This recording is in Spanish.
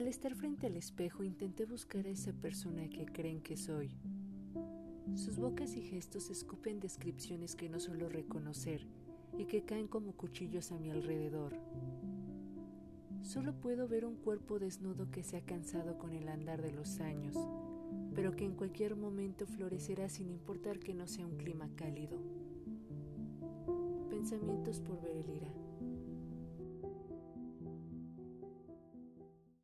Al estar frente al espejo intenté buscar a esa persona que creen que soy. Sus bocas y gestos escupen descripciones que no suelo reconocer y que caen como cuchillos a mi alrededor. Solo puedo ver un cuerpo desnudo que se ha cansado con el andar de los años, pero que en cualquier momento florecerá sin importar que no sea un clima cálido. Pensamientos por ver el.